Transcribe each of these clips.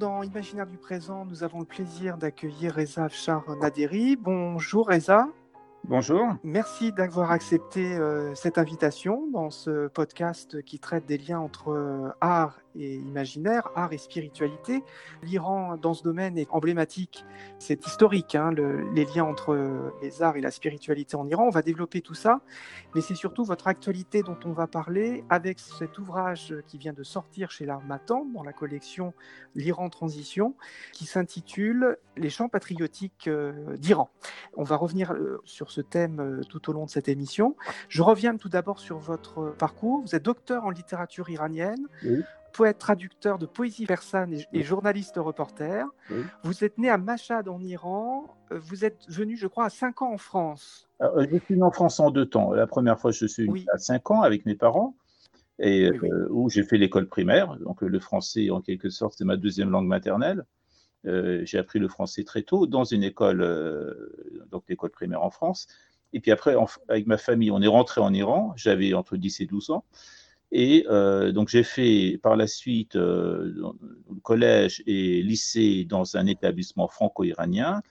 dans Imaginaire du présent, nous avons le plaisir d'accueillir Reza Afshar Naderi. Bonjour Reza. Bonjour. Merci d'avoir accepté euh, cette invitation dans ce podcast qui traite des liens entre euh, art et imaginaire, art et spiritualité. L'Iran, dans ce domaine, est emblématique. C'est historique, hein, les liens entre les arts et la spiritualité en Iran. On va développer tout ça, mais c'est surtout votre actualité dont on va parler avec cet ouvrage qui vient de sortir chez l'Armatan dans la collection L'Iran Transition, qui s'intitule Les chants patriotiques euh, d'Iran. On va revenir euh, sur ce thème euh, tout au long de cette émission. Je reviens tout d'abord sur votre parcours. Vous êtes docteur en littérature iranienne. Poète traducteur de poésie persane et, journaliste reporter. Vous êtes né à Mashhad en Iran. Euh, vous êtes venu, je crois, à 5 ans en France. Euh, je suis venu en France en deux temps. La première fois, je suis venu à 5 ans avec mes parents, et, euh, où j'ai fait l'école primaire. Donc le français, en quelque sorte, c'est ma deuxième langue maternelle. j'ai appris le français très tôt dans une école, donc l'école primaire en France. Et puis après, avec ma famille, on est rentré en Iran. J'avais entre 10 et 12 ans. Et euh, donc j'ai fait par la suite euh, collège et lycée dans un établissement franco-iranien.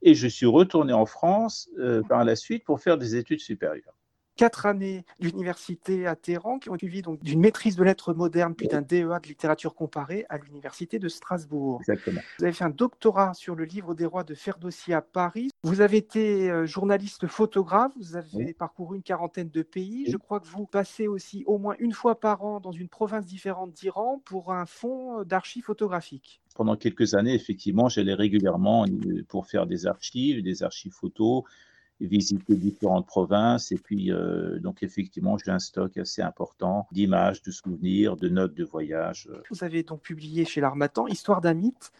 Et je suis retourné en France euh, par la suite pour faire des études supérieures quatre années d'université à Téhéran qui ont suivi donc d'une maîtrise de lettres modernes puis d'un DEA de littérature comparée à l'université de Strasbourg. Exactement. Vous avez fait un doctorat sur le livre des rois de Ferdowsi à Paris. Vous avez été euh, journaliste photographe, vous avez parcouru une quarantaine de pays. Je crois que vous passez aussi au moins une fois par an dans une province différente d'Iran pour un fonds d'archives photographiques pendant quelques années, effectivement, j'allais régulièrement euh, pour faire des archives, des archives photos, visiter différentes provinces. Et puis, euh, donc, effectivement, j'ai un stock assez important d'images, de souvenirs, de notes de voyage. Vous avez donc publié chez l'Armatan Histoire d'un mythe.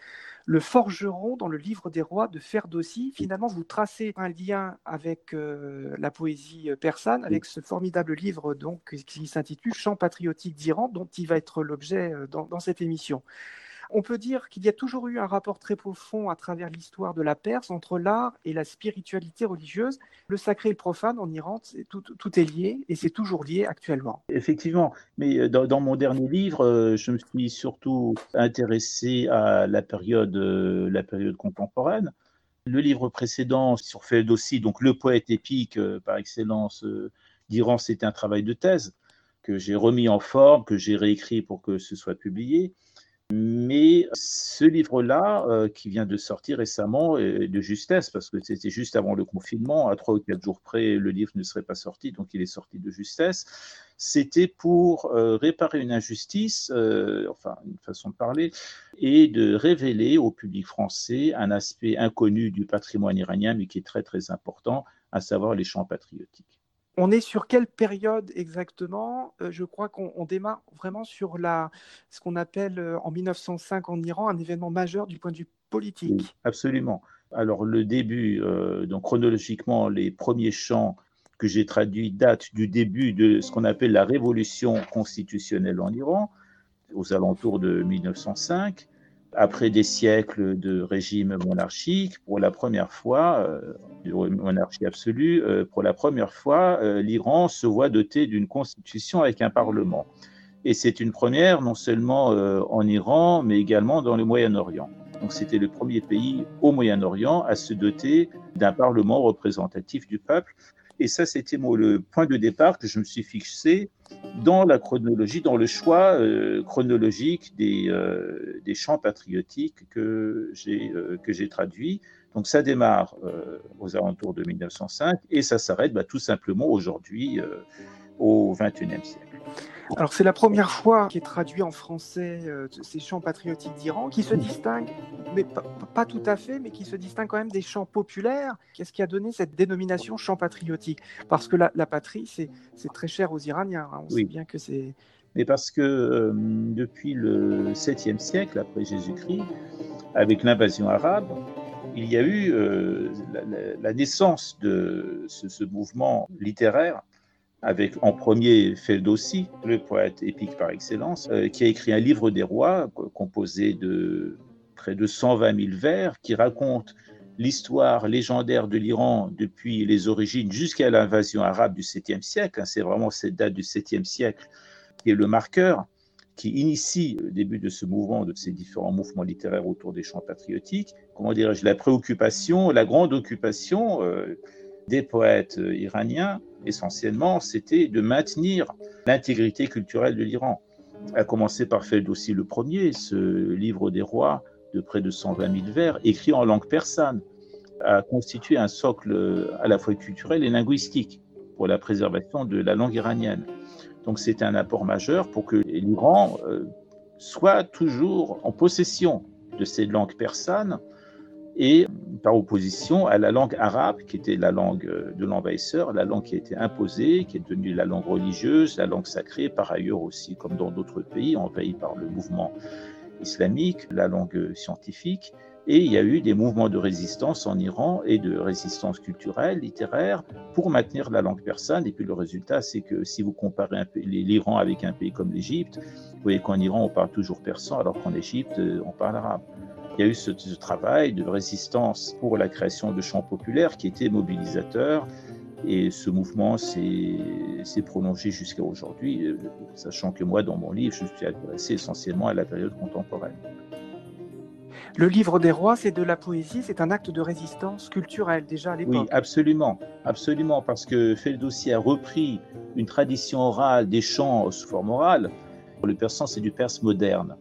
Le forgeron dans le livre des rois de Ferdowsi. Finalement, vous tracez un lien avec euh, la poésie persane, avec ce formidable livre donc, qui s'intitule Chant patriotique d'Iran, dont il va être l'objet euh, dans, dans cette émission. On peut dire qu'il y a toujours eu un rapport très profond à travers l'histoire de la Perse entre l'art et la spiritualité religieuse. Le sacré et le profane en Iran, tout, est lié et c'est toujours lié actuellement. Effectivement, mais euh, dans, mon dernier livre, euh, je me suis surtout intéressé à la période, euh, la période contemporaine. Le livre précédent sur Ferdowsi, donc le poète épique par excellence d'Iran, c'était un travail de thèse que j'ai remis en forme, que j'ai réécrit pour que ce soit publié. Mais ce livre-là, euh, qui vient de sortir récemment, de justesse, parce que c'était juste avant le confinement, à trois ou quatre jours près, le livre ne serait pas sorti, donc il est sorti de justesse. C'était pour euh, réparer une injustice, euh, enfin une façon de parler, et de révéler au public français un aspect inconnu du patrimoine iranien, mais qui est très très important, à savoir les chants patriotiques. On est sur quelle période exactement? Euh, Je crois qu'on démarre vraiment sur la, ce qu'on appelle euh, en 1905 en Iran un événement majeur du point de vue politique. absolument. Alors le début, euh, donc chronologiquement, les premiers chants que j'ai traduits datent du début de ce qu'on appelle la révolution constitutionnelle en Iran, aux alentours de 1905 après des siècles de régime monarchique, pour la première fois, euh, monarchie absolue, euh, pour la première fois, euh, l'Iran se voit doté d'une constitution avec un parlement. Et c'est une première non seulement en Iran, mais également dans le Moyen-Orient. Donc c'était le premier pays au Moyen-Orient à se doter d'un parlement représentatif du peuple. Et ça, c'était le point de départ que je me suis fixé dans la chronologie, dans le choix euh, chronologique des, euh, des, chants patriotiques que j'ai euh, que j'ai traduits. Donc ça démarre aux alentours de 1905 et ça s'arrête bah, tout simplement aujourd'hui au XXIe siècle. Alors c'est la première fois qu'il est traduit en français euh, ces chants patriotiques d'Iran, qui se distinguent, mais pas, tout à fait, mais qui se distinguent quand même des chants populaires. Qu'est-ce qui a donné cette dénomination chant patriotique? Parce que la, patrie, c'est très cher aux Iraniens. Hein. On sait bien que c'est... Mais parce que euh, depuis le 7e siècle après Jésus-Christ, avec l'invasion arabe, il y a eu euh, la, naissance de ce mouvement littéraire avec en premier Ferdowsi, le poète épique par excellence, euh, qui a écrit un livre des rois composé de près de 120 000 vers qui raconte l'histoire légendaire de l'Iran depuis les origines jusqu'à l'invasion arabe du 7e siècle. Hein, c'est vraiment cette date du 7e siècle qui est le marqueur, qui initie le début de ce mouvement, de ces différents mouvements littéraires autour des chants patriotiques, comment dirais-je, la préoccupation, la grande occupation euh, des poètes euh, iraniens, essentiellement, c'était de maintenir l'intégrité culturelle de l'Iran. À commencer par Ferdowsi le premier, ce livre des rois de près de 120 000 vers, écrit en langue persane, a constitué un socle à la fois culturel et linguistique pour la préservation de la langue iranienne. Donc c'est un apport majeur pour que l'Iran euh, soit toujours en possession de cette langue persane et par opposition à la langue arabe, qui était la langue euh, de l'envahisseur, la langue qui a été imposée, qui est devenue la langue religieuse, la langue sacrée, par ailleurs aussi, comme dans d'autres pays envahis par le mouvement islamique, la langue scientifique. Et il y a eu des mouvements de résistance en Iran et de résistance culturelle, littéraire, pour maintenir la langue persane. Et puis le résultat, c'est que si vous comparez l'Iran avec un pays comme l'Égypte, vous voyez qu'en Iran, on parle toujours persan, alors qu'en Égypte, on parle arabe. Il y a eu ce, ce, travail de résistance pour la création de chants populaires qui était mobilisateur. Et ce mouvement s'est prolongé jusqu'à aujourd'hui, euh, sachant que moi, dans mon livre, je suis intéressé essentiellement à la période contemporaine. Le livre des rois, c'est de la poésie, c'est un acte de résistance culturelle déjà à l'époque. Oui, absolument, absolument, parce que Ferdowsi a repris une tradition orale des chants sous forme orale. Le persan, c'est du perse moderne.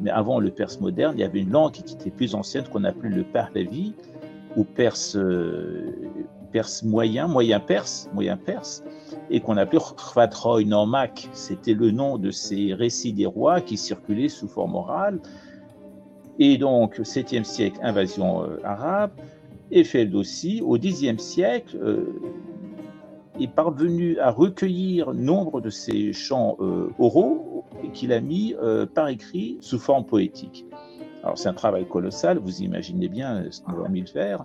Mais avant le perse moderne, il y avait une langue qui était plus ancienne qu'on appelait le pahlavi, ou perse, euh, perse moyen, moyen perse, moyen perse, et qu'on appelait Khvatroy Normak. C'était le nom de ces récits des rois qui circulaient sous forme orale et donc, 7e siècle, invasion euh, arabe. Et aussi, au Xe siècle, euh, est parvenu à recueillir nombre de ces chants euh, oraux qu'il a mis par écrit sous forme poétique. Alors, c'est un travail colossal, vous imaginez bien ce qu'on a mis le faire,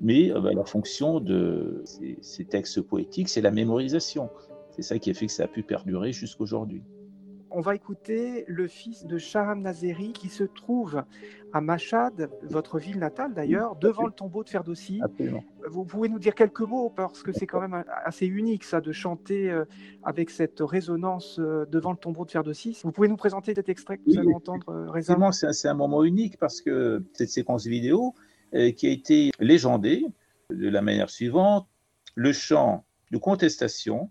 mais bah, la fonction de ces, ces textes poétiques, c'est la mémorisation. C'est ça qui a fait que ça a pu perdurer jusqu'aujourd'hui on va écouter le fils de Sharam Nazeri qui se trouve à Machad, votre ville natale d'ailleurs, devant le tombeau de Ferdowsi. Vous pouvez nous dire quelques mots parce que c'est quand même assez unique ça de chanter euh, avec cette résonance euh, devant le tombeau de Ferdowsi. Vous pouvez nous présenter cet extrait que vous allez entendre euh, récemment? C'est un moment unique parce que cette séquence vidéo qui a été légendée de la manière suivante le chant de contestation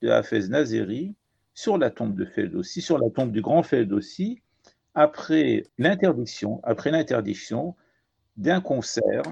de Hafez Nazeri sur la tombe de Ferdowsi, sur la tombe du grand Ferdowsi, après l'interdiction, après l'interdiction d'un concert.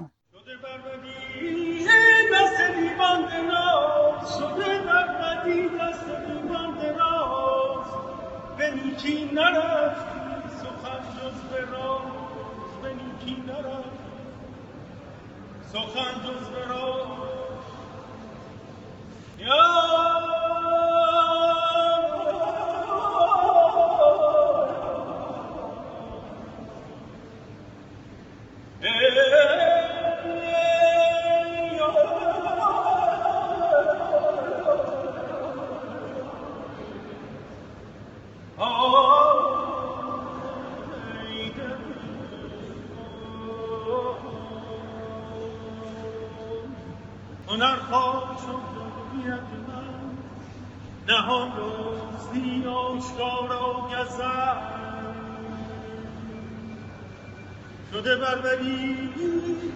شده بربری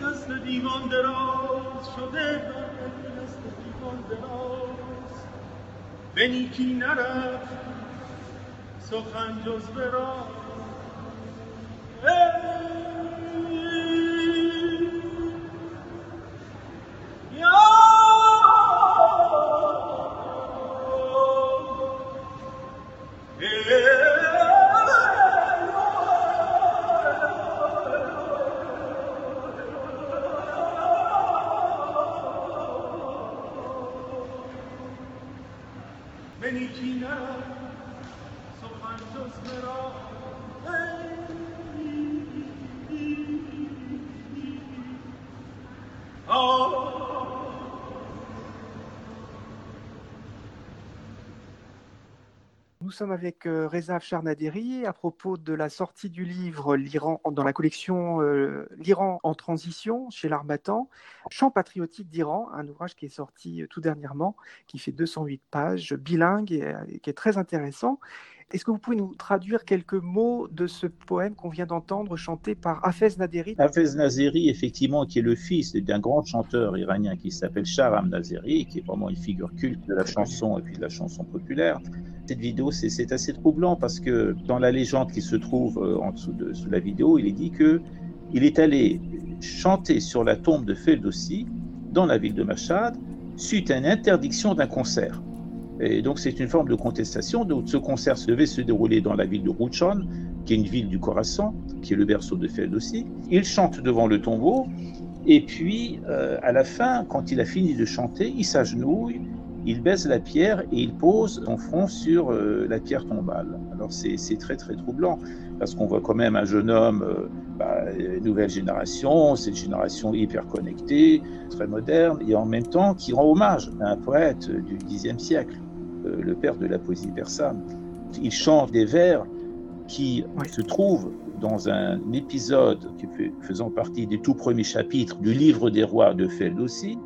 دست دیوان دراز شده بربری دست دیوان دراز. به نیکی نرفت سخن جز به sommes avec euh, Reza Charnaderi à propos de la sortie du livre L'Iran dans la collection euh, L'Iran en transition chez l'Armatan, Chant patriotique d'Iran, un ouvrage qui est sorti euh, tout dernièrement, qui fait 208 pages, bilingue et qui est très intéressant. Est-ce que vous pouvez nous traduire quelques mots de ce poème qu'on vient d'entendre chanté par Hafez Naderi Hafez Nazeri, effectivement, qui est le fils d'un grand chanteur iranien qui s'appelle Sharam Nazeri, qui est vraiment une figure culte de la chanson et puis de la chanson populaire. Cette vidéo, c'est assez troublant parce que dans la légende qui se trouve euh, en dessous de sous la vidéo, il est dit que il est allé chanter sur la tombe de Feldossi dans la ville de Mashhad suite à une interdiction d'un concert. Et donc c'est une forme de contestation. Donc, ce concert devait se dérouler dans la ville de Rouchon, qui est une ville du Khorasan, qui est le berceau de Ferdowsi. Il chante devant le tombeau, et puis euh, à la fin, quand il a fini de chanter, il s'agenouille, il baisse la pierre et il pose son front sur euh, la pierre tombale. Alors c'est très très troublant, parce qu'on voit quand même un jeune homme, euh, bah, nouvelle génération, cette génération hyper connectée, très moderne, et en même temps qui rend hommage à un poète du Xe siècle. Le père de la poésie persane. Il chante des vers qui se trouvent dans un épisode qui fait, faisant partie des tout premiers chapitres du livre des rois de Ferdowsi,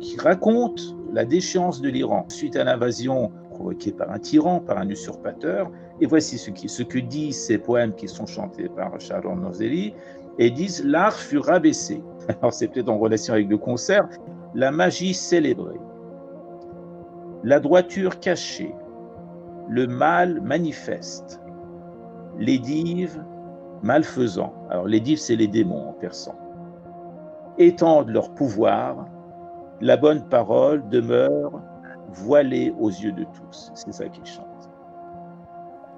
qui raconte la déchéance de l'Iran suite à l'invasion provoquée par un tyran, par un usurpateur. Et voici ce, qui, ce que disent ces poèmes qui sont chantés par Sharon Nozeli, et disent l'art fut rabaissé. Alors c'est peut-être en relation avec le concert, la magie célébrée la droiture cachée, le mal manifeste, les dives malfaisants. Alors les dives, c'est les démons en persan. Étendent leur pouvoir, la bonne parole demeure voilée aux yeux de tous. C'est ça qu'ils chantent.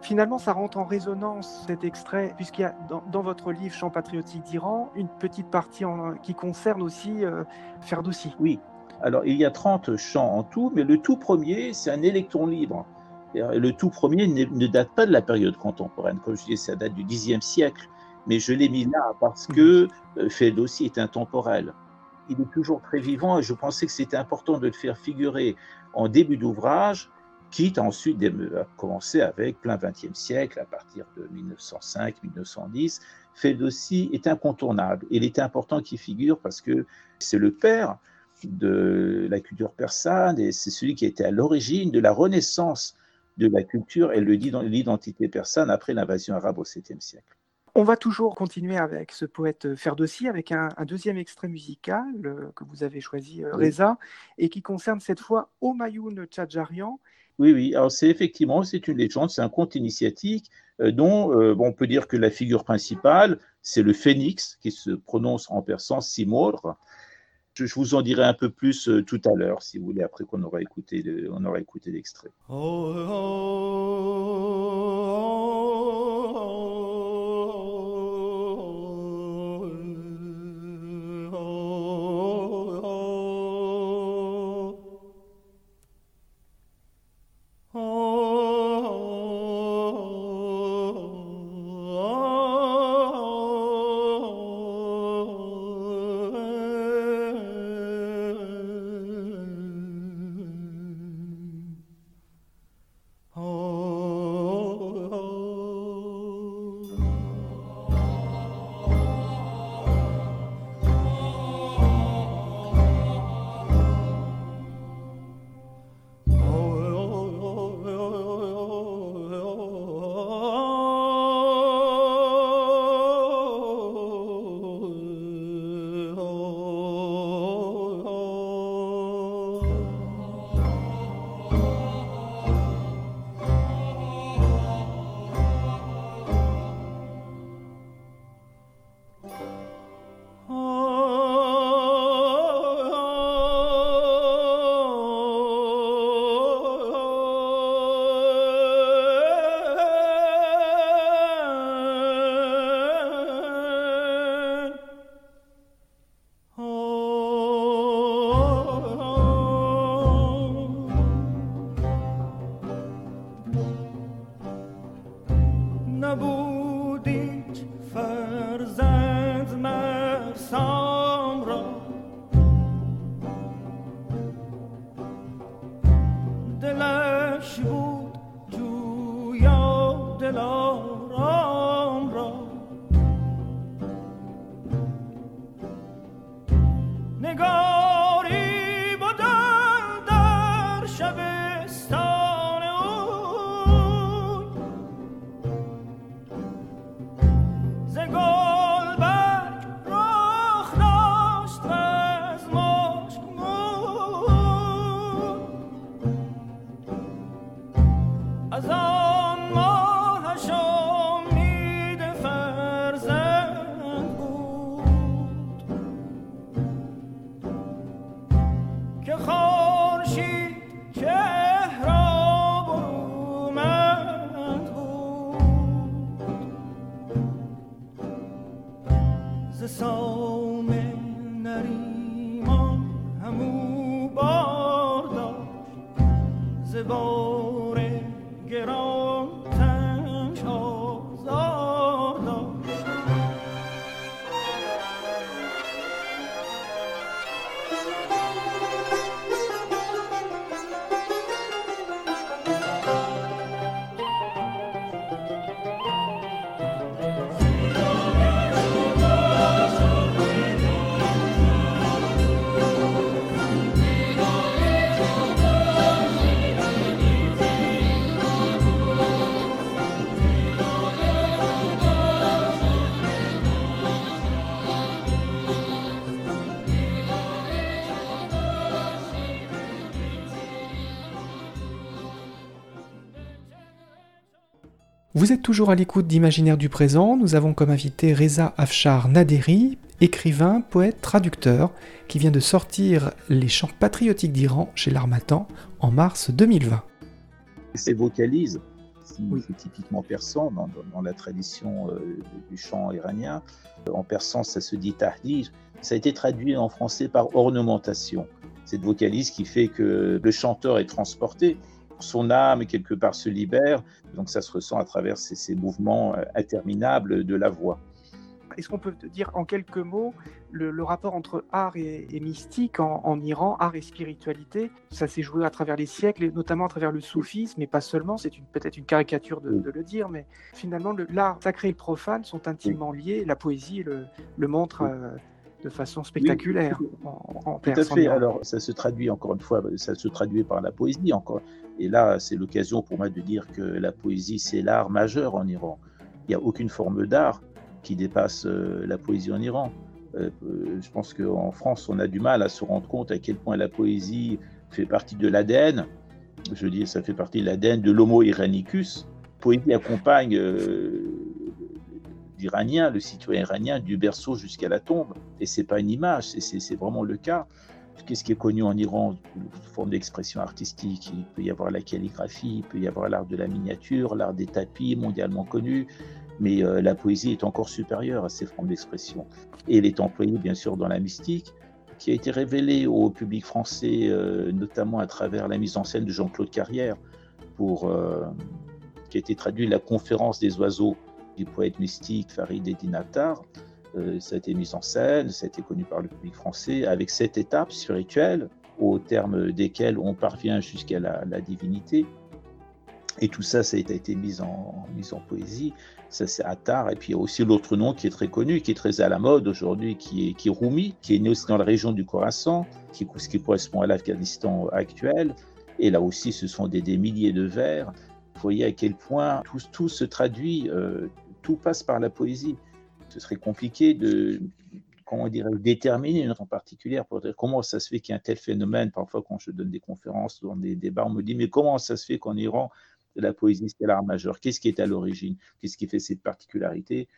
Finalement, ça rentre en résonance cet extrait, puisqu'il y a dans, votre livre Chant patriotique d'Iran une petite partie qui concerne aussi euh, Ferdowsi. Oui, alors, il y a 30 chants en tout, mais le tout premier, c'est un électron libre. Le tout premier ne date pas de la période contemporaine. Comme je disais, ça date du Xe siècle. Mais je l'ai mis là parce que euh, Ferdowsi est intemporel. Il est toujours très vivant et je pensais que c'était important de le faire figurer en début d'ouvrage, quitte ensuite à commencer avec plein XXe siècle, à partir de 1905-1910. Ferdowsi est incontournable. Il est important qu'il figure parce que c'est le père de la culture persane et c'est celui qui était à l'origine de la renaissance de la culture et l'identité persane après l'invasion arabe au 7e siècle. On va toujours continuer avec ce poète Ferdowsi avec un, deuxième extrait musical euh, que vous avez choisi, euh, Reza, et qui concerne cette fois Omayoun Tchadjarian. Oui, oui, alors c'est effectivement, c'est une légende, c'est un conte initiatique euh, dont on peut dire que la figure principale, c'est le phénix qui se prononce en persan Simor, je, vous en dirai un peu plus euh, tout à l'heure, si vous voulez, après qu'on aura écouté, on aura écouté l'extrait. Oh, oh, oh, Vous êtes toujours à l'écoute d'Imaginaire du présent. Nous avons comme invité Reza Afshar Naderi, écrivain, poète, traducteur, qui vient de sortir Les chants patriotiques d'Iran chez l'Armatan en mars 2020. Ces vocalises, c'est typiquement persan dans, la tradition euh, du chant iranien. En persan, ça se dit tahdij. Ça a été traduit en français par ornementation. Cette vocalise qui fait que le chanteur est transporté son âme quelque part se libère. Donc ça se ressent à travers ces, mouvements euh, interminables de la voix. Est-ce qu'on peut dire en quelques mots le, rapport entre art et, mystique en, Iran, art et spiritualité? Ça s'est joué à travers les siècles, et notamment à travers le soufisme, mais pas seulement, c'est peut-être une caricature de, le dire, mais finalement l'art sacré et le profane sont intimement liés, la poésie le, le montre euh, de façon spectaculaire en, Tout à fait. Alors, ça se traduit encore une fois, ça se traduit par la poésie encore. Et là, c'est l'occasion pour moi de dire que la poésie, c'est l'art majeur en Iran. Il n'y a aucune forme d'art qui dépasse euh, la poésie en Iran. Euh, euh, je pense qu'en France, on a du mal à se rendre compte à quel point la poésie fait partie de l'ADN. Je dis, ça fait partie de l'ADN de l'Homo iranicus. Poésie accompagne iranien, le citoyen iranien, du berceau jusqu'à la tombe. Et c'est pas une image, c'est vraiment le cas. Qu'est-ce qui est connu en Iran sous forme d'expression artistique Il peut y avoir la calligraphie, il peut y avoir l'art de la miniature, l'art des tapis, mondialement connu, mais euh, la poésie est encore supérieure à ces formes d'expression. Et elle est employée bien sûr dans la mystique, qui a été révélée au public français, euh, notamment à travers la mise en scène de Jean-Claude Carrière, pour, euh, qui a été traduit La conférence des oiseaux du poète mystique Farid Eddin Attar. Euh, ça a été mis en scène, ça a été connu par le public français, avec sept étapes spirituelles, au terme desquelles on parvient jusqu'à la, divinité. Et tout ça, ça a été mis en, poésie. Ça, c'est Attar. Et puis, il y a aussi l'autre nom qui est très connu, qui est très à la mode aujourd'hui, qui est, qui Rumi, qui est né aussi dans la région du Khorasan, qui, ce qui correspond à l'Afghanistan actuel. Et là aussi, ce sont des, des milliers de vers. Vous voyez à quel point tout, tout se traduit, euh, tout passe par la poésie ce serait compliqué de comment dire, déterminer une en particulière pour dire comment ça se fait qu'il y a un tel phénomène. Parfois, quand je donne des conférences dans des débats, on me dit mais comment ça se fait qu'en Iran, la poésie c'est l'art majeur? Qu'est-ce qui est à l'origine? Qu'est-ce qui fait cette particularité?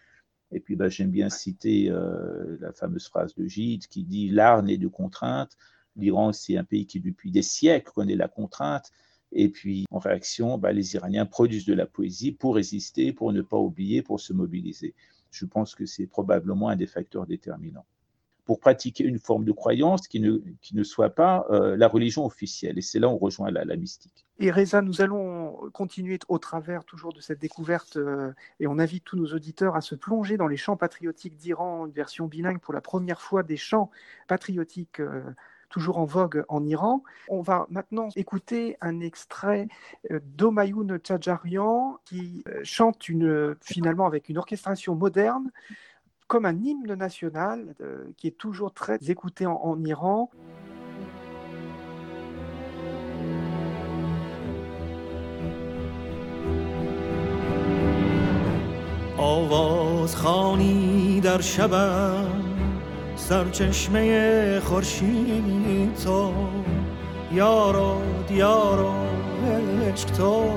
Et puis, bah, j'aime bien citer euh, la fameuse phrase de Gide qui dit l'art n'est de contrainte. L'Iran, c'est un pays qui, depuis des siècles, connaît la contrainte. Et puis, en réaction, bah, les Iraniens produisent de la poésie pour résister, pour ne pas oublier, pour se mobiliser je pense que c'est probablement un des facteurs déterminants. Pour pratiquer une forme de croyance qui ne, qui ne soit pas euh, la religion officielle. Et c'est là où on rejoint la, mystique. Et Reza, nous allons continuer au travers toujours de cette découverte euh, et on invite tous nos auditeurs à se plonger dans les chants patriotiques d'Iran, une version bilingue pour la première fois des chants patriotiques. Euh, toujours en vogue en Iran. On va maintenant écouter un extrait euh, d'Omayoun Tchadjarian qui euh, chante une, finalement avec une orchestration moderne comme un hymne national euh, qui est toujours très écouté en, Iran. سرچشمه خورشید تو یارو دیارو عشق تو.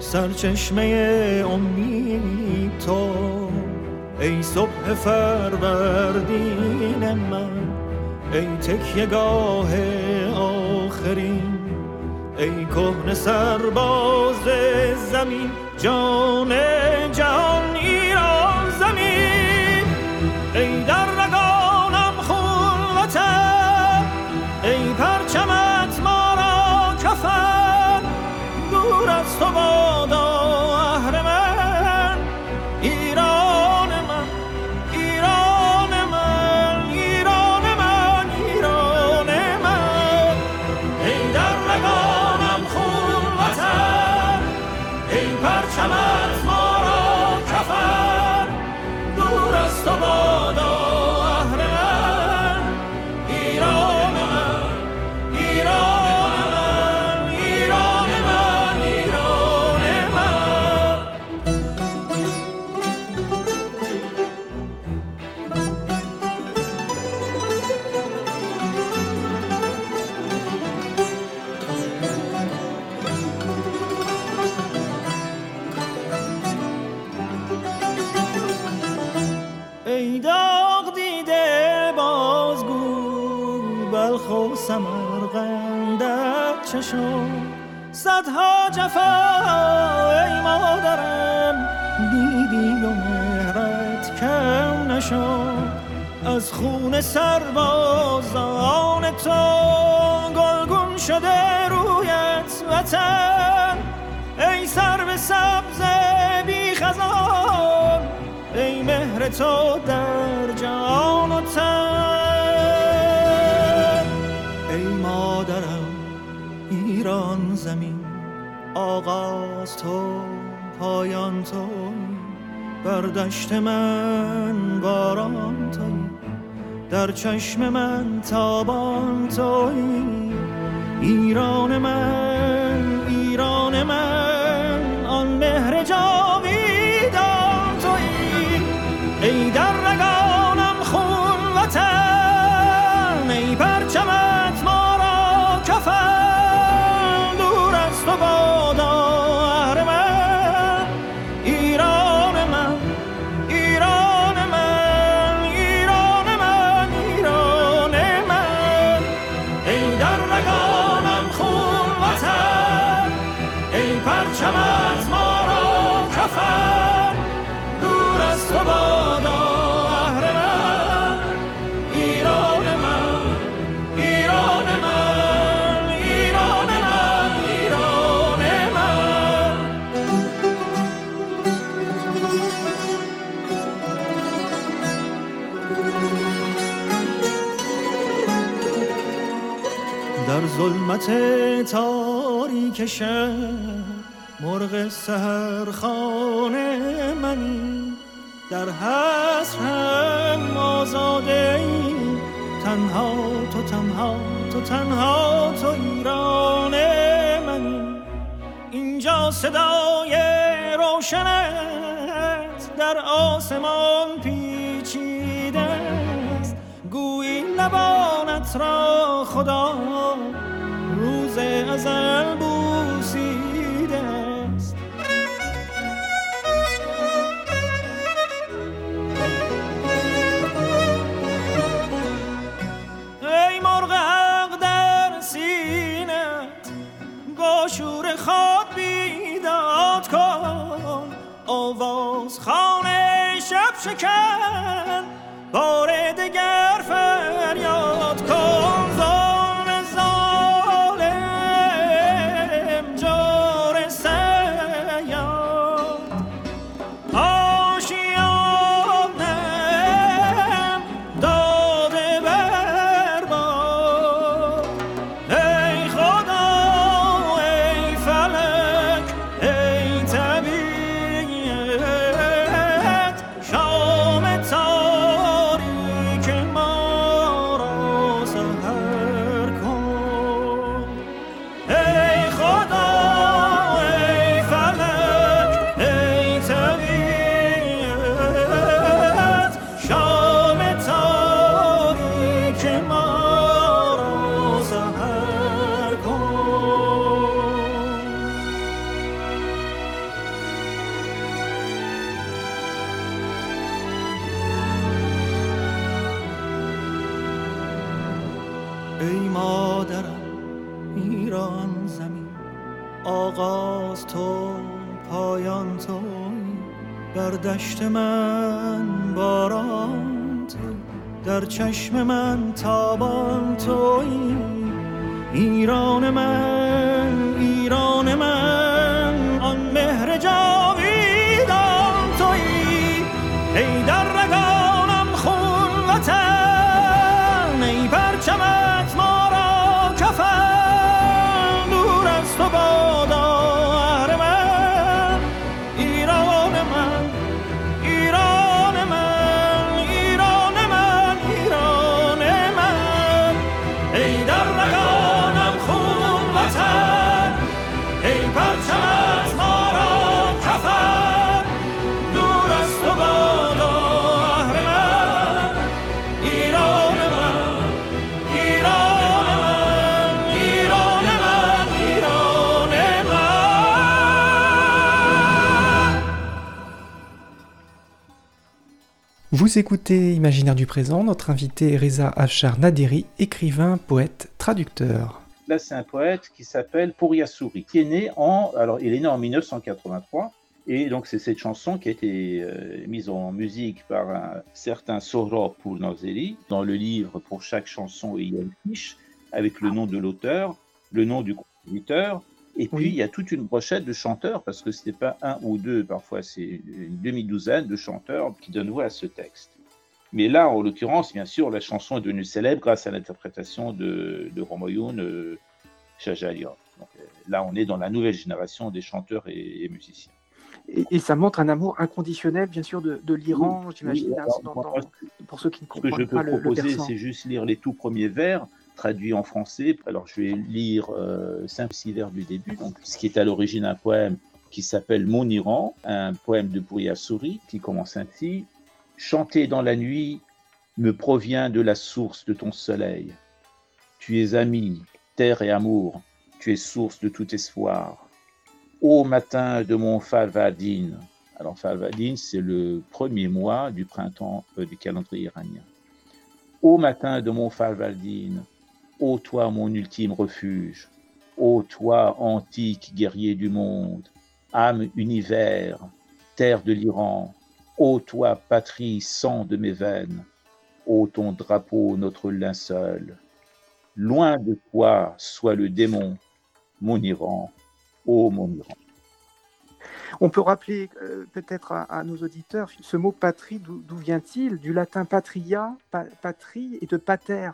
سرچشمه امید تو. ای صبح فروردین من ای تکیه گاه آخرین. ای کهن سرباز زمین جان جهان جفا ای مادرم. دیدی و مهرت کم نشد. از خون سربازان تو گلگون شده رویت وطن. ای سر به سبز بی خزان ای مهر تو در جان و تن. آغاز تو پایان تو بر دشت من باران توی در چشم من تابان توی ایران من. ظلمت تاریک شب مرغ سهرخانه منی در حسرم آزاده ای تنها تو تنها تو تنها تو ایران منی اینجا صدای روشنت در آسمان پیچیده است. گویی لبانت را خدا روز ازل بوسیده است. ای مرغ حق در سینت با شور خود بیداد کن. آواز خانه شب شکن بار دگر فریاد Écoutez Imaginaire du présent, notre invité Reza Afshar Naderi, écrivain, poète, traducteur. Là, c'est un poète qui s'appelle Pourriassouri, qui est né en, alors il est né en 1983, et donc c'est cette chanson qui a été euh, mise en musique par un certain Sohrab Pournazeri. Dans le livre, pour chaque chanson, il y a une fiche avec le nom de l'auteur, le nom du compositeur, et puis, il y a toute une brochette de chanteurs, parce que ce n'est pas un ou deux, parfois c'est une demi-douzaine de chanteurs qui donnent voix à ce texte. Mais là, en l'occurrence, bien sûr, la chanson est devenue célèbre grâce à l'interprétation de, de Romoyoun euh, euh, là, on est dans la nouvelle génération des chanteurs et, musiciens. Et, ça montre un amour inconditionnel, bien sûr, de, l'Iran, j'imagine, pour ceux qui ne comprennent pas Ce que je peux proposer, c'est juste lire les tout premiers vers traduit en français. Alors je vais lire euh, cinq six vers du début, donc, ce qui est à l'origine un poème qui s'appelle Mon Iran, un poème de Bouria Souri qui commence ainsi. Chanter dans la nuit me provient de la source de ton soleil. Tu es ami, terre et amour, tu es source de tout espoir. Ô matin de mon Falvadine, alors Falvadine, c'est le premier mois du printemps euh, du calendrier iranien. Ô matin de mon Falvadine, Ô toi mon ultime refuge, ô toi antique guerrier du monde, âme univers, terre de l'Iran, ô toi patrie sang de mes veines, ô ton drapeau notre linceul. Loin de toi soit le démon, mon Iran, ô mon Iran. On peut rappeler euh, peut-être à, nos auditeurs ce mot patrie, d'où vient-il? Du latin patria, patrie, et de pater,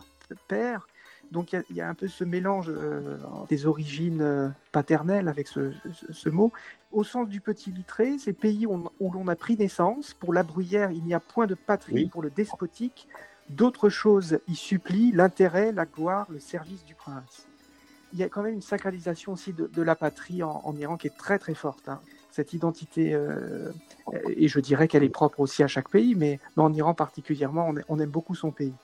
père, donc il y, a un peu ce mélange euh, des origines euh, paternelles avec ce, mot. Au sens du petit littré, ces pays où, l'on a pris naissance, pour la bruyère, il n'y a point de patrie, pour le despotique, d'autres choses y supplient, l'intérêt, la gloire, le service du prince. Il y a quand même une sacralisation aussi de, la patrie en, Iran qui est très très forte. Hein. Cette identité, euh, et je dirais qu'elle est propre aussi à chaque pays, mais en Iran particulièrement, on aime beaucoup son pays.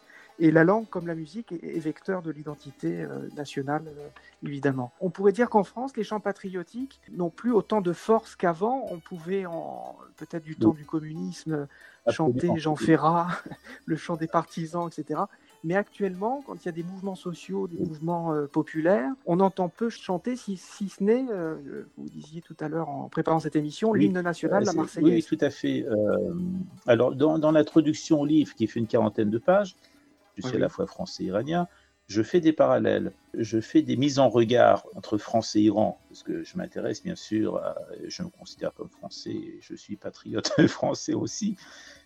Et la langue, comme la musique, est, vecteur de l'identité euh, nationale, euh, évidemment. On pourrait dire qu'en France, les chants patriotiques n'ont plus autant de force qu'avant. On pouvait, peut-être du temps du communisme, chanter Jean Ferrat, le chant des partisans, etc. Mais actuellement, quand il y a des mouvements sociaux, des mouvements euh, populaires, on entend peu chanter, si, si ce n'est, vous disiez tout à l'heure en préparant cette émission, l'hymne national, la Marseillaise. Oui, tout à fait. alors, dans, dans l'introduction au livre, qui fait une quarantaine de pages, je suis à la fois français et iranien, je fais des parallèles, je fais des mises en regard entre France et Iran, parce que je m'intéresse bien sûr, je me considère comme français, et je suis patriote français aussi.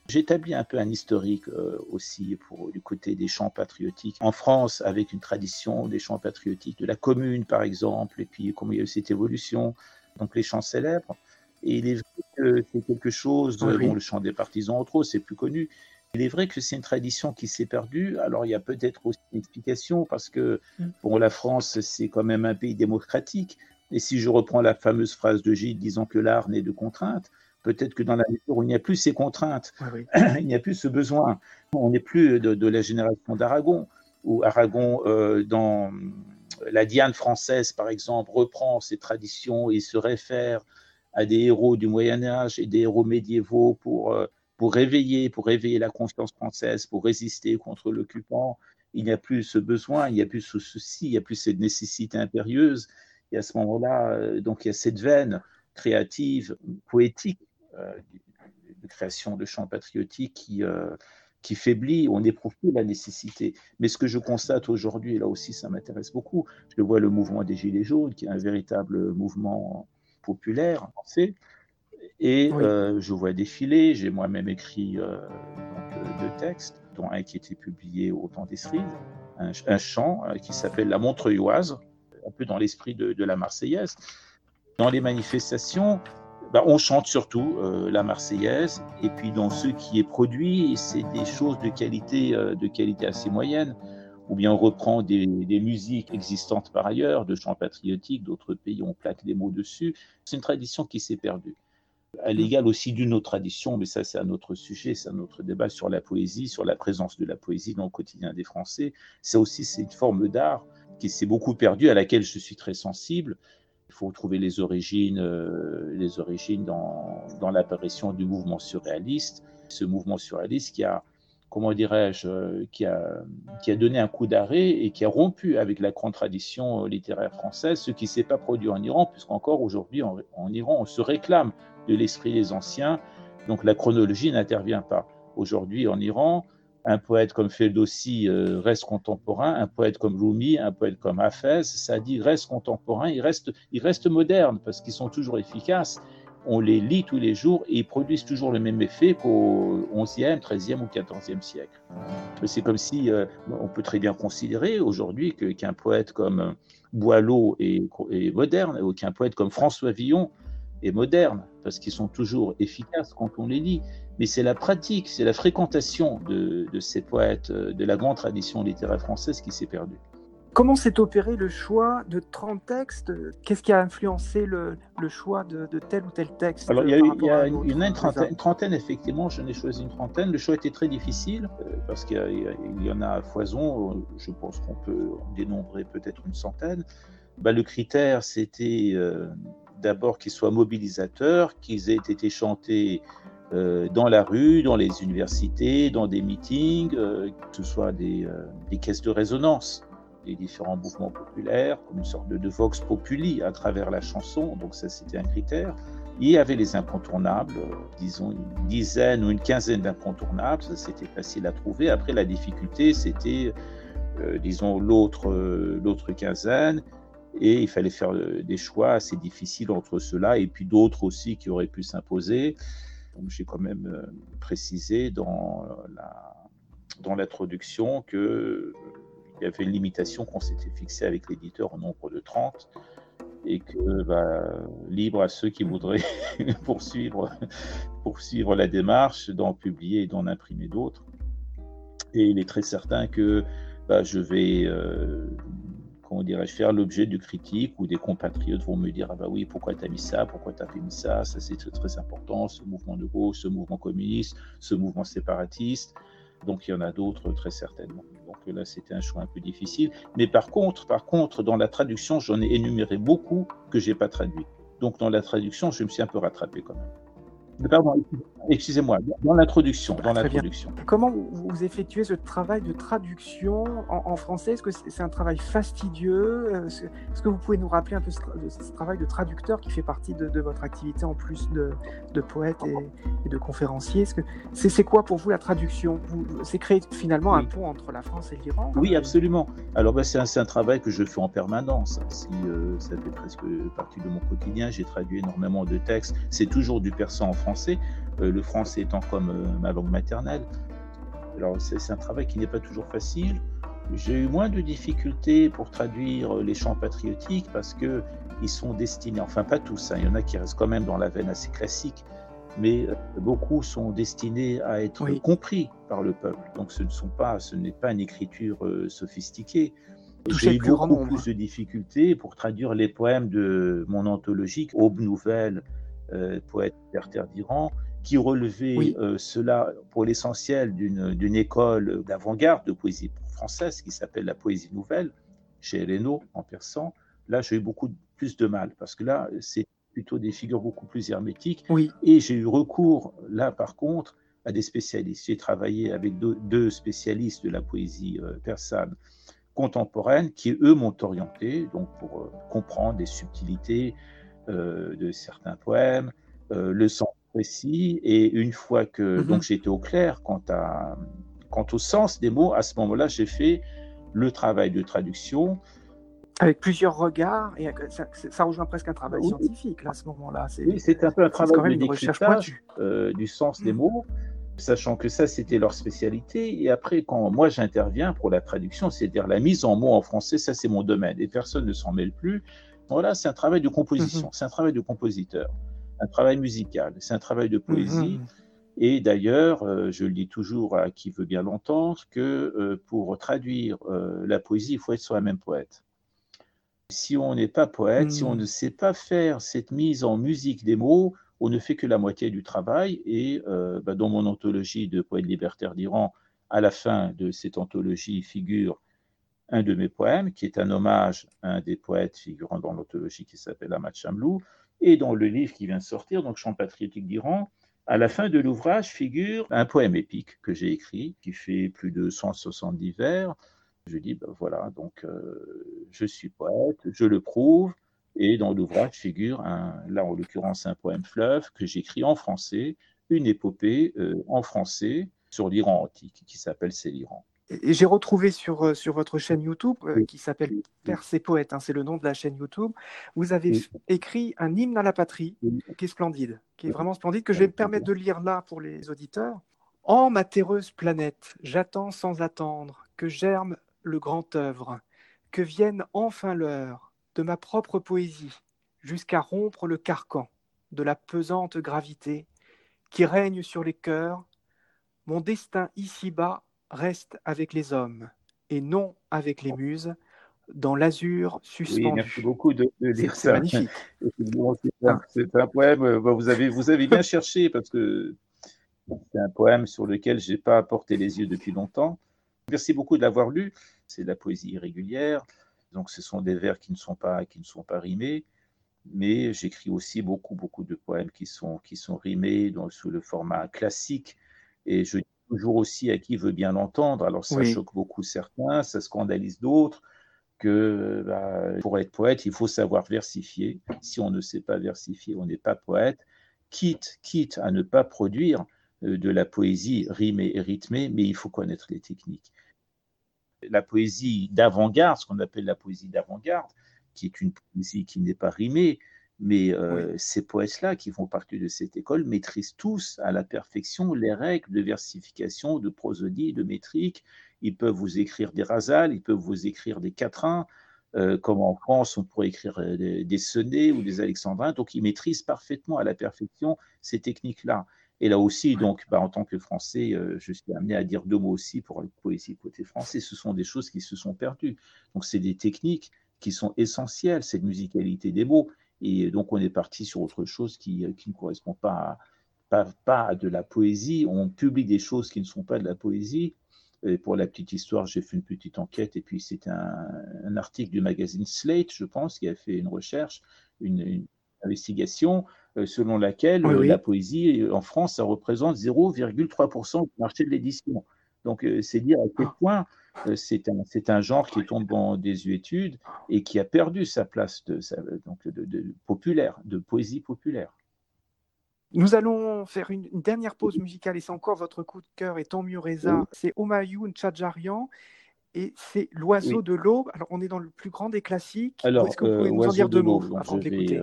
J'établis un peu un historique euh, aussi pour du côté des chants patriotiques. En France, avec une tradition des chants patriotiques de la commune, par exemple, et puis comment il y a eu cette évolution, donc les chants célèbres. Et il est vrai que c'est quelque chose, bon, le chant des partisans, entre autres, c'est plus connu, il est vrai que c'est une tradition qui s'est perdue. Alors, il y a peut-être aussi une explication parce que, mm. bon, la France, c'est quand même un pays démocratique. Et si je reprends la fameuse phrase de Gilles disant que l'art n'est de contraintes, peut-être que dans la mesure où il n'y a plus ces contraintes, il n'y a plus ce besoin. On n'est plus de, la génération d'Aragon, où Aragon, euh, dans la Diane française, par exemple, reprend ses traditions et se réfère à des héros du Moyen Âge et des héros médiévaux pour... Euh, pour réveiller, pour réveiller la conscience française, pour résister contre l'occupant. Il n'y a plus ce besoin, il n'y a plus ce souci, il n'y a plus cette nécessité impérieuse. Et à ce moment-là, euh, donc il y a cette veine créative, poétique, euh, de création de chants patriotiques qui, euh, qui faiblit, on n'éprouve plus la nécessité. Mais ce que je constate aujourd'hui, et là aussi ça m'intéresse beaucoup, je vois le mouvement des Gilets jaunes, qui est un véritable mouvement populaire français, et euh, je vois défiler, j'ai moi-même écrit euh, euh, deux textes, dont un qui était publié au temps des Cerises, un, chant qui s'appelle La Montreuilloise, un peu dans l'esprit de, la Marseillaise. Dans les manifestations, bah, on chante surtout la Marseillaise, et puis dans ce qui est produit, c'est des choses de qualité, de qualité assez moyenne ou bien on reprend des, des, musiques existantes par ailleurs, de chants patriotiques, d'autres pays, on plaque des mots dessus. C'est une tradition qui s'est perdue à l'égal aussi d'une autre tradition, mais ça c'est un autre sujet, c'est un autre débat sur la poésie, sur la présence de la poésie dans le quotidien des Français. Ça aussi c'est une forme d'art qui s'est beaucoup perdue, à laquelle je suis très sensible. Il faut trouver les origines, euh, les origines dans, dans l'apparition du mouvement surréaliste. Ce mouvement surréaliste qui a, comment dirais-je, qui a, qui a donné un coup d'arrêt et qui a rompu avec la grande tradition littéraire française, ce qui ne s'est pas produit en Iran, puisqu'encore aujourd'hui en, Iran, on se réclame de l'esprit des anciens, donc la chronologie n'intervient pas. Aujourd'hui en Iran, un poète comme Ferdowsi euh, reste contemporain, un poète comme Rumi, un poète comme Hafez, ça dit reste contemporain, il reste, il reste moderne parce qu'ils sont toujours efficaces. On les lit tous les jours et ils produisent toujours le même effet qu'au 11e, 13e ou 14e siècle. C'est comme si euh, on peut très bien considérer aujourd'hui qu'un poète comme Boileau est, moderne ou qu'un poète comme François Villon est moderne parce qu'ils sont toujours efficaces quand on les lit mais c'est la pratique, c'est la fréquentation de, ces poètes euh, de la grande tradition littéraire française qui s'est perdue. Comment s'est opéré le choix de 30 textes? Qu'est-ce qui a influencé le, choix de, tel ou tel texte Alors, il y a, eu, une, trentaine, effectivement, j'en ai choisi une trentaine. Le choix était très difficile euh, parce qu'il y, en a à foison. Je pense qu'on peut en dénombrer peut-être une centaine. Bah, le critère, c'était euh, d'abord qu'ils soient mobilisateurs, qu'ils aient été chantés euh, dans la rue, dans les universités, dans des meetings, que ce soit des, des, caisses de résonance des différents mouvements populaires, comme une sorte de, vox populi à travers la chanson, donc ça c'était un critère. Il y avait les incontournables, disons une dizaine ou une quinzaine d'incontournables, ça c'était facile à trouver. Après la difficulté c'était, disons, l'autre l'autre quinzaine, et il fallait faire des choix assez difficiles entre ceux-là et puis d'autres aussi qui auraient pu s'imposer j'ai quand même euh, précisé dans la dans l'introduction qu'il euh, y avait une limitation qu'on s'était fixée avec l'éditeur au nombre de 30 et que bah, libre à ceux qui voudraient poursuivre, la démarche d'en publier et d'en imprimer d'autres. Et il est très certain que bah, je vais euh, comment dirais-je, faire l'objet de critiques où des compatriotes vont me dire Ah bah oui, pourquoi tu as mis ça Pourquoi tu as fait ça Ça, c'est très important, ce mouvement de gauche, ce mouvement communiste, ce mouvement séparatiste. Donc, il y en a d'autres, très certainement. Donc là, c'était un choix un peu difficile. Mais par contre, par contre, dans la traduction, j'en ai énuméré beaucoup que j'ai pas traduit. Donc, dans la traduction, je me suis un peu rattrapé quand même. Pardon, excusez-moi, dans l'introduction. Dans l'introduction. Comment vous effectuez ce travail de traduction en, français? Est-ce que c'est un travail fastidieux? Euh, Est-ce que vous pouvez nous rappeler un peu ce, travail de traducteur qui fait partie de, votre activité en plus de, de poète et, de conférencier? Est-ce que c'est quoi pour vous la traduction? C'est créer finalement un pont entre la France et l'Iran Oui, absolument. Alors ben, c'est un, un, travail que je fais en permanence. Si, euh, ça fait presque partie de mon quotidien, j'ai traduit énormément de textes. C'est toujours du persan en français. Euh, le français étant comme euh, ma langue maternelle. Alors c'est un travail qui n'est pas toujours facile. J'ai eu moins de difficultés pour traduire les chants patriotiques parce que ils sont destinés, enfin pas tous, hein, il y en a qui restent quand même dans la veine assez classique, mais euh, beaucoup sont destinés à être compris par le peuple. Donc ce ne sont pas, ce n'est pas une écriture sophistiquée. J'ai eu beaucoup plus de difficultés pour traduire les poèmes de mon anthologie Aube Nouvelle, poète Berther d'Iran, qui relevait euh, cela pour l'essentiel d'une école d'avant-garde de poésie française qui s'appelle la poésie nouvelle, chez Héléno en persan. Là, j'ai eu beaucoup plus de mal parce que là, c'est plutôt des figures beaucoup plus hermétiques. Oui. Et j'ai eu recours, là, par contre, à des spécialistes. J'ai travaillé avec deux, spécialistes de la poésie euh, persane contemporaine qui, eux, m'ont orienté donc pour euh, comprendre des subtilités de certains poèmes, le sens précis. Et une fois que mm-hmm. donc j'étais au clair quant, à, quant au sens des mots, à ce moment-là, j'ai fait le travail de traduction. Avec plusieurs regards, et ça, rejoint presque un travail scientifique là, à ce moment-là. Oui, c'est un peu un travail de décryptage euh, du sens des mm. mots, sachant que ça, c'était leur spécialité. Et après, quand moi j'interviens pour la traduction, c'est-à-dire la mise en mots en français, ça c'est mon domaine, et personne ne s'en mêle plus. Voilà, c'est un travail de composition, mm-hmm. c'est un travail de compositeur un travail musical, c'est un travail de poésie. Mhm. Et d'ailleurs, euh, je le dis toujours à qui veut bien l'entendre, que euh, pour traduire euh, la poésie, il faut être soi-même poète. Si on n'est pas poète, si on mhm. ne sait pas faire cette mise en musique des mots, on ne fait que la moitié du travail. Et bah, dans mon anthologie de poètes libertaires d'Iran, à la fin de cette anthologie figure un de mes poèmes, qui est un hommage à un des poètes figurant dans l'anthologie qui s'appelle Ahmad Chamlou, et dans le livre qui vient de sortir, donc Chant patriotique d'Iran, à la fin de l'ouvrage figure un poème épique que j'ai écrit, qui fait plus de 170 vers. Je dis, ben voilà, donc euh, je suis poète, je le prouve, et dans l'ouvrage figure, un, là en l'occurrence un poème fleuve que j'écris en français, une épopée euh, en français sur l'Iran antique qui s'appelle C'est l'Iran. J'ai retrouvé sur, euh, sur votre chaîne YouTube, euh, qui s'appelle Perse et Poète, hein, c'est le nom de la chaîne YouTube, vous avez écrit un hymne à la patrie qui est splendide, qui est vraiment splendide, que je vais me permettre de lire là pour les auditeurs. En ma terreuse planète, j'attends sans attendre que germe le grand œuvre, que vienne enfin l'heure de ma propre poésie, jusqu'à rompre le carcan de la pesante gravité qui règne sur les cœurs. Mon destin ici-bas reste avec les hommes et non avec les muses dans l'azur suspendu. Oui, merci beaucoup de, lire ça. C'est magnifique. C'est un, poème, euh, vous avez, vous avez bien cherché parce que c'est un poème sur lequel je n'ai pas porté les yeux depuis longtemps. Merci beaucoup de l'avoir lu. C'est de la poésie irrégulière, donc ce sont des vers qui ne sont pas, qui ne sont pas rimés. Mais j'écris aussi beaucoup, beaucoup de poèmes qui sont, qui sont rimés donc, sous le format classique. Et je toujours aussi à qui veut bien l'entendre. Alors ça choque beaucoup certains, ça scandalise d'autres, que bah, pour être poète, il faut savoir versifier. Si on ne sait pas versifier, on n'est pas poète. Quitte, quitte à ne pas produire euh, de la poésie rimée et rythmée, mais il faut connaître les techniques. La poésie d'avant-garde, ce qu'on appelle la poésie d'avant-garde, qui est une poésie qui n'est pas rimée, mais euh, ces poètes-là, qui font partie de cette école, maîtrisent tous à la perfection les règles de versification, de prosodie, de métrique. Ils peuvent vous écrire des rasales, ils peuvent vous écrire des quatrains, euh, comme en France, on pourrait écrire euh, des, sonnets ou des alexandrins. Donc, ils maîtrisent parfaitement à la perfection ces techniques-là. Et là aussi, donc, bah, en tant que Français, je suis amené à dire deux mots aussi pour la poésie côté français. Ce sont des choses qui se sont perdues. Donc, c'est des techniques qui sont essentielles, cette musicalité des mots. Et donc, on est parti sur autre chose qui, qui ne correspond pas à, pas, à de la poésie. On publie des choses qui ne sont pas de la poésie. Et pour la petite histoire, j'ai fait une petite enquête et puis c'est un, article du magazine Slate, je pense, qui a fait une recherche, une, investigation euh, selon laquelle la poésie euh, en France, ça représente 0,3% du marché de l'édition. Donc, euh, c'est dire à quel ah. point euh, c'est un, un, genre qui tombe dans des études et qui a perdu sa place de, donc de, populaire, de poésie populaire. Nous allons faire une, dernière pause musicale et c'est encore votre coup de cœur et tant mieux Reza. C'est Omayoun Tchadjarian et c'est L'oiseau de l'aube. Alors on est dans le plus grand des classiques. Alors, Est-ce que vous pouvez euh, nous en dire deux mots avant de l'écouter?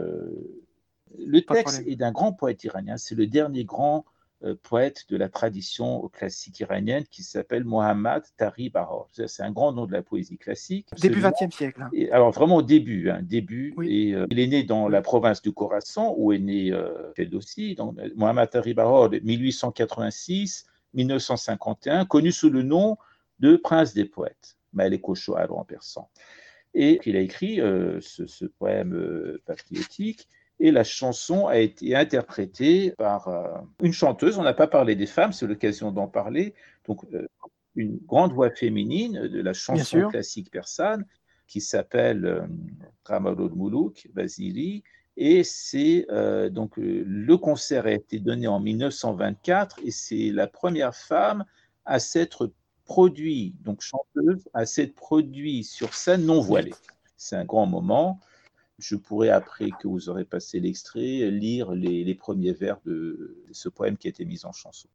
Le texte est d'un grand poète iranien. C'est le dernier grand euh, poète de la tradition classique iranienne qui s'appelle Mohammad Tari Bahor. C'est un grand nom de la poésie classique. Début XXe siècle. Hein. Et, alors vraiment au début, hein, début. Et euh, il est né dans la province du Khorasan où est né euh, Ferdowsi. Donc, Mohammad Tari Bahor, 1886-1951, connu sous le nom de Prince des poètes, Shoar en persan. Et il a écrit ce, ce, poème patriotique et la chanson a été interprétée par euh, une chanteuse. On n'a pas parlé des femmes, c'est l'occasion d'en parler. Donc, euh, une grande voix féminine de la chanson classique persane qui s'appelle euh, Ramalol Moulouk, Basili. Et c'est donc le concert a été donné en 1924 et c'est la première femme à s'être produit, donc chanteuse, à s'être produit sur scène non voilée. C'est un grand moment. Je pourrais, après que vous aurez passé l'extrait, lire les, les, premiers vers de ce poème qui a été mis en chanson.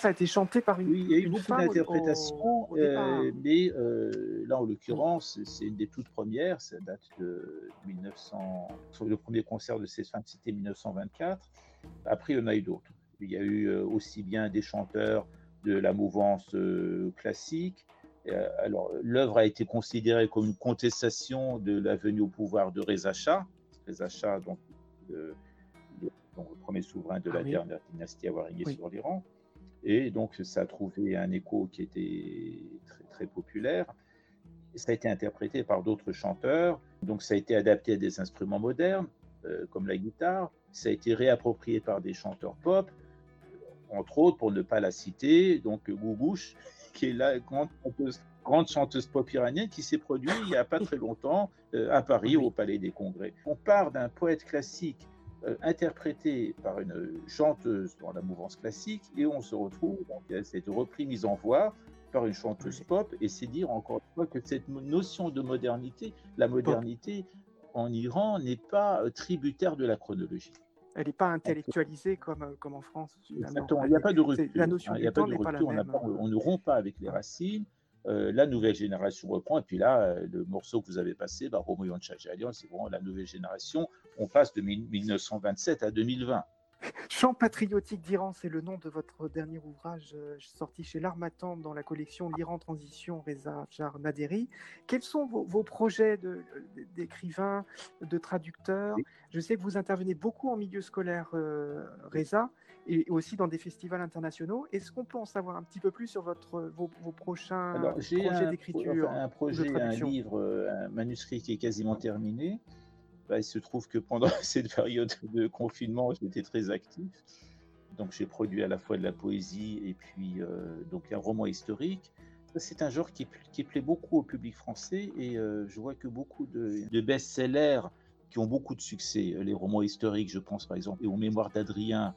Ça, a été chanté par une Oui, il y a eu beaucoup d'interprétations, euh, mais euh, là, en l'occurrence, c'est une des toutes premières, ça date de 1900. Le premier concert de ces femmes, c'était 1924. Après, il y en a eu d'autres. Il y a eu euh, aussi bien des chanteurs de la mouvance classique. Alors, l'œuvre a été considérée comme une contestation de la venue au pouvoir de Reza Shah. Reza Shah, donc, euh, le, donc, le premier souverain de Ah la oui. dernière dynastie à avoir régné Oui. sur l'Iran. Et donc, ça a trouvé un écho qui était très, très populaire. Ça a été interprété par d'autres chanteurs. Donc, ça a été adapté à des instruments modernes, euh, comme la guitare. Ça a été réapproprié par des chanteurs pop, entre autres, pour ne pas la citer, donc Gougouche, qui est la grande chanteuse, grande chanteuse pop iranienne qui s'est produite il n'y a pas très longtemps euh, à Paris, au Palais des Congrès. On part d'un poète classique interprété par une chanteuse dans la mouvance classique et on se retrouve, donc, a cette reprise mise en voix par une chanteuse pop et c'est dire encore une fois que cette notion de modernité, la modernité en Iran n'est pas euh, tributaire de la chronologie. Elle n'est pas intellectualisée comme, euh, comme en France. finalement. Exactement, il n'y a pas de rupture. La notion hein, du temps n'est pas la rupture, on, n'a même. pas- on ne rompt pas avec les racines. Euh, la nouvelle génération reprend, et puis là, euh, le morceau que vous avez passé, bah, Tchadjalian, c'est vraiment la nouvelle génération. On passe de 1000 1927 à 2020. Chant patriotique d'Iran, c'est le nom de votre dernier ouvrage euh, sorti chez l'Armatan dans la collection L'Iran Transition, Reza Char Naderi. Quels sont vos, vos projets de- d'écrivain, de, traducteur? Oui. Je sais que vous intervenez beaucoup en milieu scolaire, euh, Reza, et aussi dans des festivals internationaux. Est-ce qu'on peut en savoir un petit peu plus sur votre, vos, vos prochains Alors, projets d'écriture enfin, un projet, un livre, euh, un manuscrit qui est quasiment terminé. Bah, il se trouve que pendant cette période de confinement, j'étais très actif. Donc, j'ai produit à la fois de la poésie et puis euh, donc un roman historique. C'est un genre qui, pla- qui plaît beaucoup au public français et euh, je vois que beaucoup de, de best-sellers qui ont beaucoup de succès, les romans historiques, je pense par exemple, et aux Mémoires d'Adrien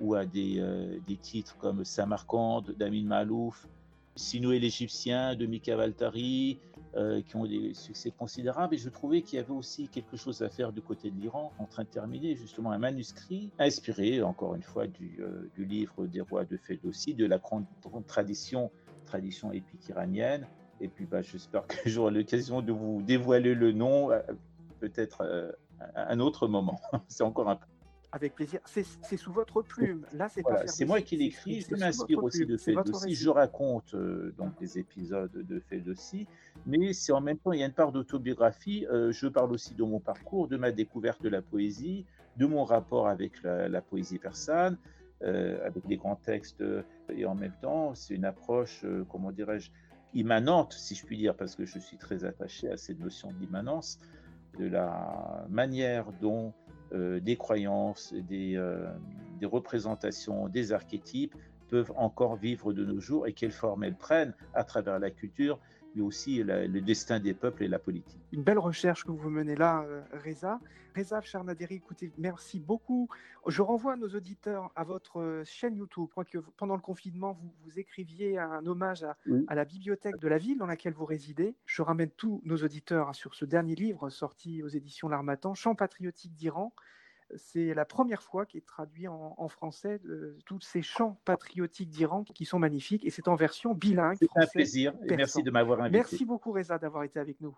ou à des, euh, des titres comme Samarcande d'Amin Malouf, Sinoué l'Égyptien de Mika Valtari, euh, qui ont des succès considérables. Et je trouvais qu'il y avait aussi quelque chose à faire du côté de l'Iran, en train de terminer justement un manuscrit inspiré, encore une fois, du, euh, livre des rois de Ferdowsi, de la grande, tradition, tradition épique iranienne. Et puis, bah, j'espère que j'aurai l'occasion de vous dévoiler le nom, peut-être à un autre moment. C'est encore un peu. Avec plaisir. C'est sous votre plume. Là, c'est Voilà, moi qui l'écris, je m'inspire aussi de Ferdowsi, récit. je raconte euh, donc des épisodes de Ferdowsi, mais c'est en même temps, il y a une part d'autobiographie, euh, je parle aussi de mon parcours, de ma découverte de la poésie, de mon rapport avec la, la poésie persane, euh, avec les grands textes, et en même temps, c'est une approche, euh, comment dirais-je, immanente, si je puis dire, parce que je suis très attaché à cette notion d'immanence, de la manière dont euh, des croyances, des, euh, des représentations, des archétypes peuvent encore vivre de nos jours et quelle forme elles prennent à travers la culture, mais aussi la- le destin des peuples et la politique. Une belle recherche que vous menez là, euh, Reza. Reza Charnaderi, écoutez, merci beaucoup. Je renvoie nos auditeurs à votre euh, chaîne YouTube. Je crois que pendant le confinement, vous, vous écriviez un hommage à, Oui. à la bibliothèque de la ville dans laquelle vous résidez. Je ramène tous nos auditeurs hein, sur ce dernier livre sorti aux éditions L'Armatan, Chant patriotique d'Iran. C'est la première fois qu'il est traduit en, en français de tous ces chants patriotiques d'Iran qui sont magnifiques et c'est en version bilingue. C'est un plaisir et merci de m'avoir invité. Merci beaucoup Reza d'avoir été avec nous.